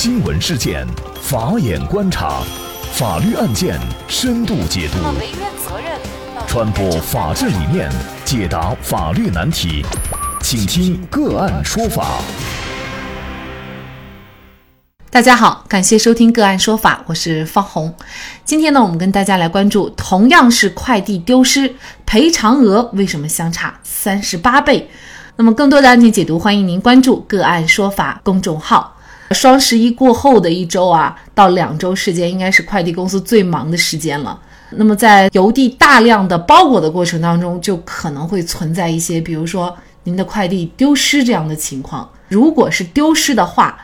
新闻事件，法眼观察，法律案件深度解读，传播法治理念，解答法律难题，请听个案说法。大家好，感谢收听个案说法，我是方红。今天呢，我们跟大家来关注，同样是快递丢失，赔偿额为什么相差三十八倍？那么更多的案件解读，欢迎您关注个案说法公众号。双十一过后的一周啊，到两周时间，应该是快递公司最忙的时间了。那么在邮递大量的包裹的过程当中，就可能会存在一些，比如说您的快递丢失这样的情况。如果是丢失的话，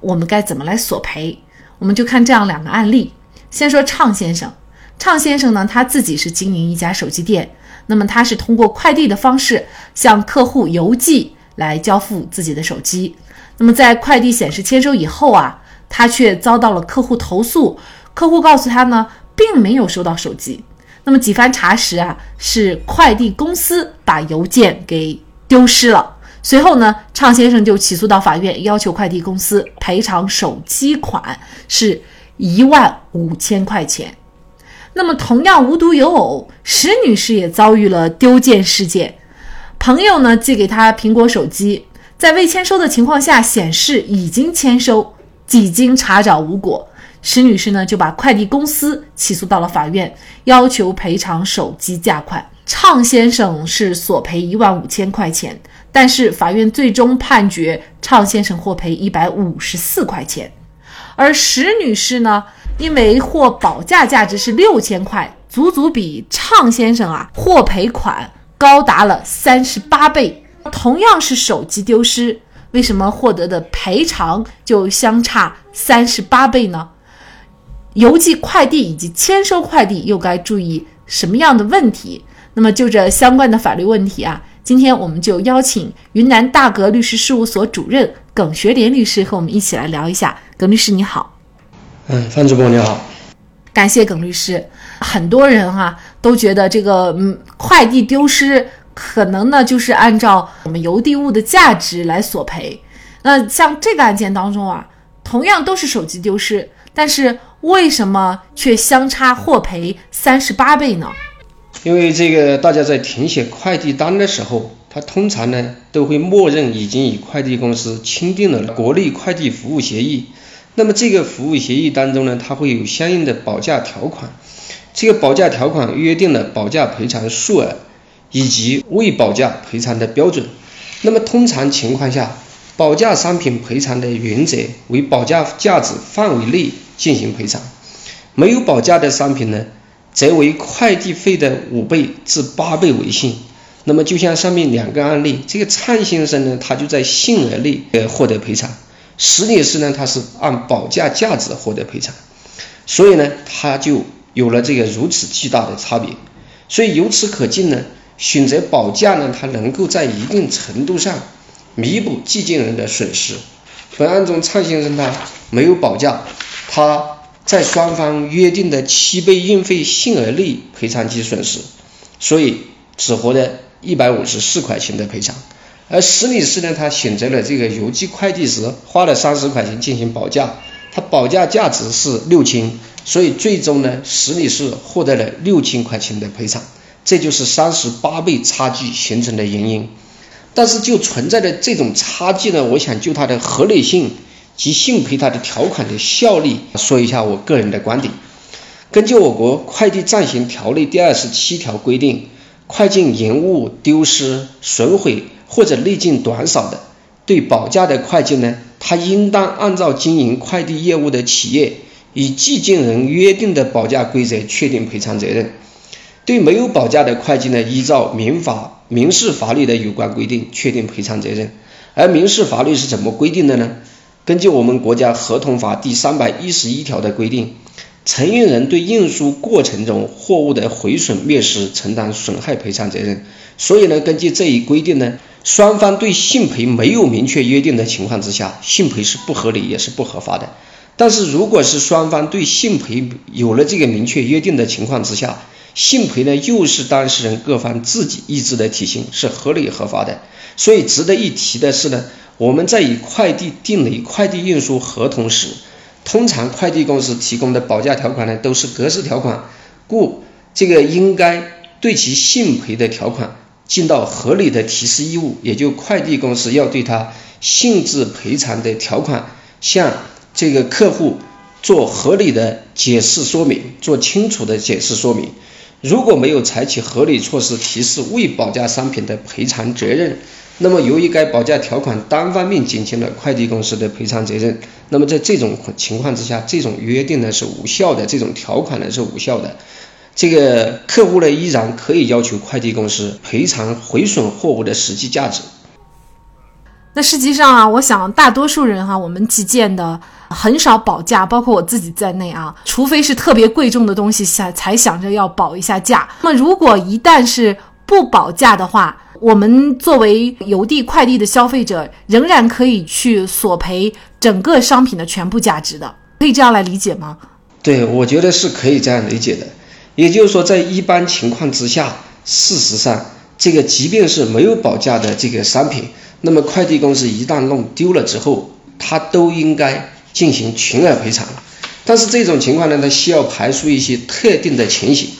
我们该怎么来索赔？我们就看这样两个案例。先说畅先生，畅先生呢，他自己是经营一家手机店。那么他是通过快递的方式向客户邮寄来交付自己的手机。那么在快递显示签收以后啊，他却遭到了客户投诉。客户告诉他呢，并没有收到手机。那么几番查实啊，是快递公司把邮件给丢失了。随后呢，畅先生就起诉到法院，要求快递公司赔偿手机款是一万五千块钱。那么，同样无独有偶，石女士也遭遇了丢件事件。朋友呢寄给她苹果手机，在未签收的情况下显示已经签收，几经查找无果，石女士呢就把快递公司起诉到了法院，要求赔偿手机价款。畅先生是索赔一万五千块钱，但是法院最终判决畅先生获赔一百五十四块钱，而石女士呢？因为获保价价值是六千块，足足比畅先生啊获赔款高达了三十八倍。同样是手机丢失，为什么获得的赔偿就相差三十八倍呢？邮寄快递以及签收快递又该注意什么样的问题？那么就这相关的法律问题啊，今天我们就邀请云南大格律师事务所主任耿学莲律师和我们一起来聊一下。耿律师你好。嗯，范主播你好，感谢耿律师。很多人哈都觉得这个嗯快递丢失可能呢就是按照我们邮递物的价值来索赔。那像这个案件当中啊，同样都是手机丢失，但是为什么却相差获赔三十八倍呢？因为这个大家在填写快递单的时候，他通常呢都会默认已经与快递公司签订了国内快递服务协议。那么这个服务协议当中呢，它会有相应的保价条款，这个保价条款约定了保价赔偿数额以及未保价赔偿的标准。那么通常情况下，保价商品赔偿的原则为保价价值范围内进行赔偿，没有保价的商品呢，则为快递费的五倍至八倍为限。那么就像上面两个案例，这个蔡先生呢，他就在限额内呃获得赔偿。石女士呢，她是按保价价值获得赔偿，所以呢，他就有了这个如此巨大的差别。所以由此可见呢，选择保价呢，它能够在一定程度上弥补寄件人的损失。本案中，蔡先生他没有保价，他在双方约定的七倍运费限额内赔偿其损失，所以只获得一百五十四块钱的赔偿。而石女士呢，她选择了这个邮寄快递时花了三十块钱进行保价，她保价价值是六千，所以最终呢，石女士获得了六千块钱的赔偿，这就是三十八倍差距形成的原因。但是就存在的这种差距呢，我想就它的合理性及信赔它的条款的效力说一下我个人的观点。根据我国快递暂行条例第二十七条规定，快件延误、丢失、损毁。或者内径短少的，对保价的快件呢，它应当按照经营快递业务的企业与寄件人约定的保价规则确定赔偿责任。对没有保价的快件呢，依照民法、民事法律的有关规定确定赔偿责任。而民事法律是怎么规定的呢？根据我们国家合同法第三百一十一条的规定，承运人对运输过程中货物的毁损灭失承担损害赔偿责任。所以呢，根据这一规定呢。双方对信赔没有明确约定的情况之下，信赔是不合理也是不合法的。但是如果是双方对信赔有了这个明确约定的情况之下，信赔呢又是当事人各方自己意志的体现，是合理合法的。所以值得一提的是呢，我们在与快递订立快递运输合同时，通常快递公司提供的保价条款呢都是格式条款，故这个应该对其信赔的条款尽到合理的提示义务，也就快递公司要对他性质赔偿的条款向这个客户做合理的解释说明，做清楚的解释说明。如果没有采取合理措施提示未保价商品的赔偿责任，那么由于该保价条款单方面减轻了快递公司的赔偿责任，那么在这种情况之下，这种约定呢是无效的，这种条款呢是无效的。这个客户呢依然可以要求快递公司赔偿毁损货物的实际价值。那实际上啊，我想大多数人哈，我们寄件的很少保价，包括我自己在内啊，除非是特别贵重的东西才才想着要保一下价。那么如果一旦是不保价的话，我们作为邮递快递的消费者，仍然可以去索赔整个商品的全部价值的，可以这样来理解吗？对，我觉得是可以这样理解的。也就是说，在一般情况之下，事实上，这个即便是没有保价的这个商品，那么快递公司一旦弄丢了之后，它都应该进行全额赔偿。但是这种情况呢，它需要排除一些特定的情形。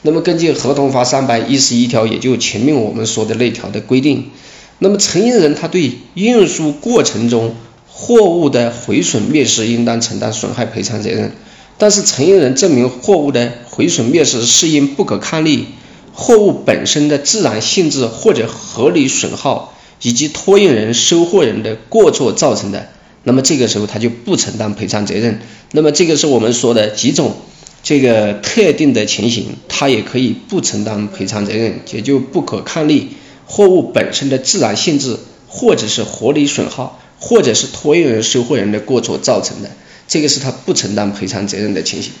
那么根据合同法三百一十一条，也就前面我们说的那条的规定，那么承运人他对运输过程中货物的毁损灭失应当承担损害赔偿责任。但是承运人证明货物的毁损灭失是因不可抗力、货物本身的自然性质或者合理损耗，以及托运人、收货人的过错造成的，那么这个时候他就不承担赔偿责任。那么这个是我们说的几种这个特定的情形，他也可以不承担赔偿责任，也就不可抗力、货物本身的自然性质，或者是合理损耗，或者是托运人、收货人的过错造成的。这个是他不承担赔偿责任的情形。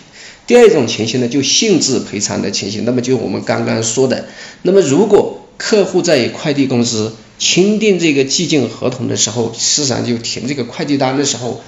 第二种情形呢，就性质赔偿的情形。那么就我们刚刚说的，那么如果客户在快递公司签订这个寄件合同的时候，事实上就填这个快递单的时候，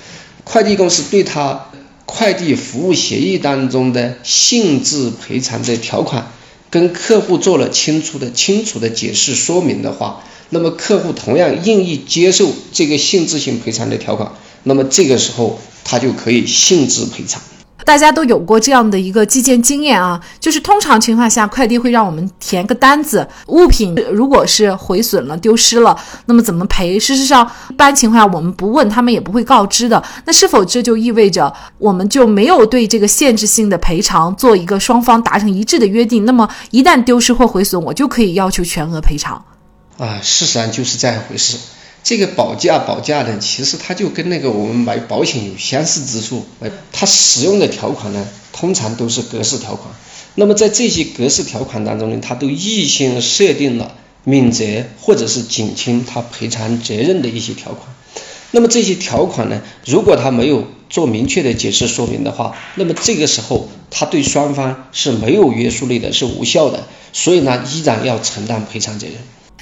快递公司对他快递服务协议当中的性质赔偿的条款跟客户做了清楚的清楚的解释说明的话，那么客户同样愿意接受这个性质性赔偿的条款。那么这个时候，他就可以性质赔偿。大家都有过这样的一个寄件经验啊，就是通常情况下，快递会让我们填个单子，物品如果是毁损了、丢失了，那么怎么赔？事实上，一般情况下我们不问，他们也不会告知的。那是否这就意味着我们就没有对这个限制性的赔偿做一个双方达成一致的约定？那么一旦丢失或毁损，我就可以要求全额赔偿？啊，事实上就是这样一回事。这个保价保价呢，其实它就跟那个我们买保险有相似之处。它使用的条款呢，通常都是格式条款。那么在这些格式条款当中呢，它都预先设定了免责或者是减轻它赔偿责任的一些条款。那么这些条款呢，如果它没有做明确的解释说明的话，那么这个时候它对双方是没有约束力的，是无效的。所以呢，依然要承担赔偿责任。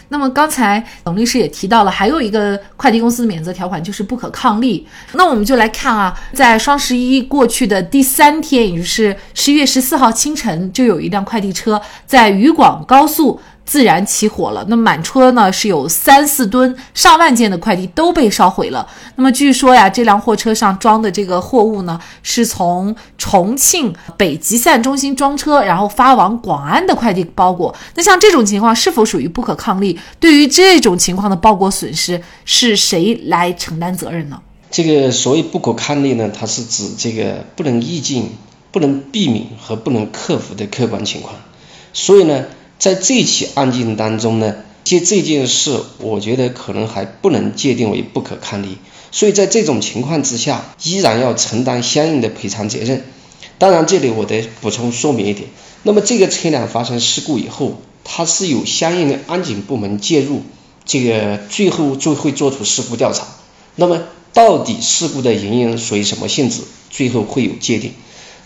那么刚才董律师也提到了，还有一个快递公司的免责条款就是不可抗力。那我们就来看啊，在双十一过去的第三天，也就是十一月十四号清晨，就有一辆快递车在渝广高速。自燃起火了，那满车呢是有三四吨、上万件的快递都被烧毁了。那么据说呀，这辆货车上装的这个货物呢，是从重庆北集散中心装车，然后发往广安的快递包裹。那像这种情况是否属于不可抗力？对于这种情况的包裹损失，是谁来承担责任呢？这个所谓不可抗力呢，它是指这个不能预见、不能避免和不能克服的客观情况。所以呢。在这起案件当中呢，就这件事，我觉得可能还不能界定为不可抗力，所以在这种情况之下，依然要承担相应的赔偿责任。当然，这里我得补充说明一点，那么这个车辆发生事故以后，它是有相应的安检部门介入，这个最后就会做出事故调查。那么到底事故的原因属于什么性质，最后会有界定。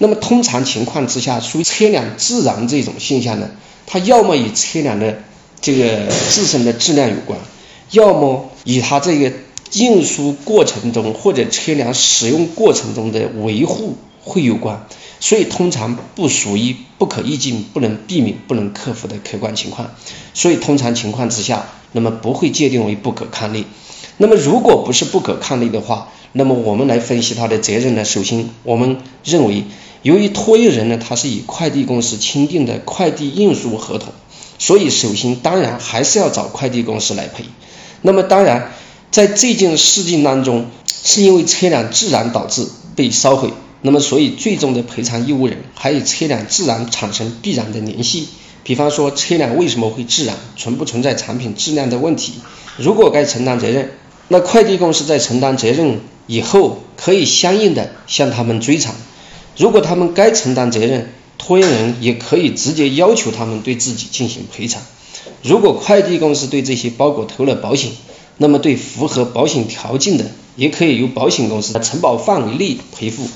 那么通常情况之下，属于车辆自燃这种现象呢？它要么与车辆的这个自身的质量有关，要么与它这个运输过程中或者车辆使用过程中的维护会有关，所以通常不属于不可预见、不能避免、不能克服的客观情况，所以通常情况之下，那么不会界定为不可抗力。那么如果不是不可抗力的话，那么我们来分析它的责任呢？首先，我们认为，由于托运人呢，他是与快递公司签订的快递运输合同，所以首先当然还是要找快递公司来赔。那么当然，在这件事情当中，是因为车辆自燃导致被烧毁，那么所以最终的赔偿义务人还与车辆自燃产生必然的联系。比方说，车辆为什么会自燃，存不存在产品质量的问题？如果该承担责任，那快递公司在承担责任以后，可以相应的向他们追偿；如果他们该承担责任，托运人也可以直接要求他们对自己进行赔偿。如果快递公司对这些包裹投了保险，那么对符合保险条件的，也可以由保险公司承保范围内赔付。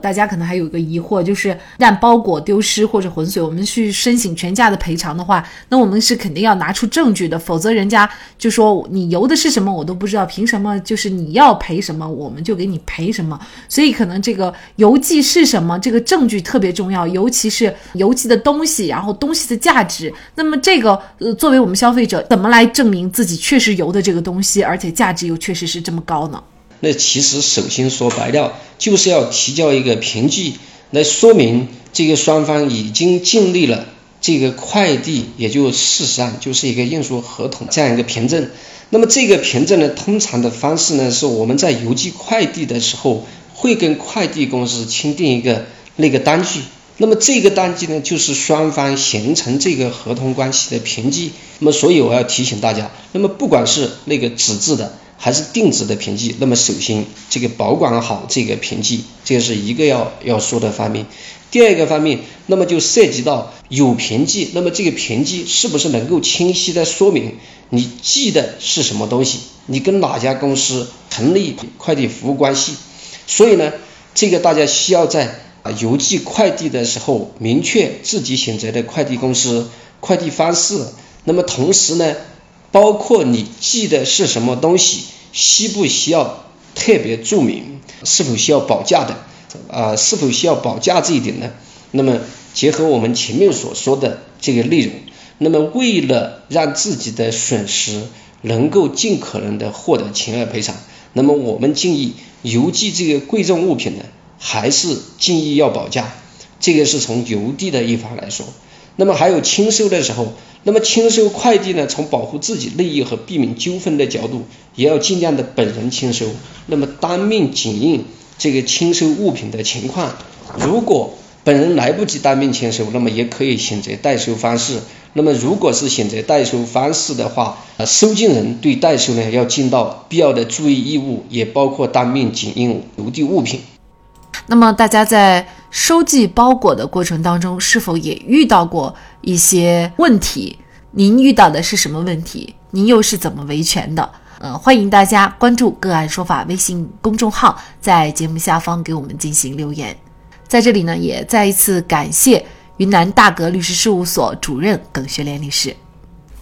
大家可能还有一个疑惑，就是一旦包裹丢失或者浑水，我们去申请全价的赔偿的话，那我们是肯定要拿出证据的，否则人家就说你邮的是什么我都不知道，凭什么就是你要赔什么我们就给你赔什么？所以可能这个邮寄是什么，这个证据特别重要，尤其是邮寄的东西，然后东西的价值。那么这个呃，作为我们消费者，怎么来证明自己确实邮的这个东西，而且价值又确实是这么高呢？那其实首先说白了，就是要提交一个凭据来说明这个双方已经建立了这个快递，也就事实上就是一个运输合同这样一个凭证。那么这个凭证呢，通常的方式呢，是我们在邮寄快递的时候，会跟快递公司签订一个那个单据。那么这个单据呢，就是双方形成这个合同关系的凭据。那么所以我要提醒大家，那么不管是那个纸质的。还是定制的凭据，那么首先这个保管好这个凭据，这是一个要要说的方面。第二个方面，那么就涉及到有凭据，那么这个凭据是不是能够清晰的说明你寄的是什么东西，你跟哪家公司成立快递服务关系？所以呢，这个大家需要在啊邮寄快递的时候明确自己选择的快递公司、快递方式，那么同时呢。包括你寄的是什么东西，需不需要特别注明？是否需要保价的？啊，是否需要保价这一点呢？那么结合我们前面所说的这个内容，那么为了让自己的损失能够尽可能的获得全额赔偿，那么我们建议邮寄这个贵重物品呢，还是建议要保价。这个是从邮递的一方来说。那么还有签收的时候。那么签收快递呢？从保护自己利益和避免纠纷的角度，也要尽量的本人签收。那么当面检验这个签收物品的情况，如果本人来不及当面签收，那么也可以选择代收方式。那么如果是选择代收方式的话，呃，收件人对代收呢要尽到必要的注意义务，也包括当面检验邮递物品。那么大家在收寄包裹的过程当中，是否也遇到过一些问题？您遇到的是什么问题？您又是怎么维权的？呃，欢迎大家关注“个案说法”微信公众号，在节目下方给我们进行留言。在这里呢，也再一次感谢云南大格律师事务所主任耿学莲律师。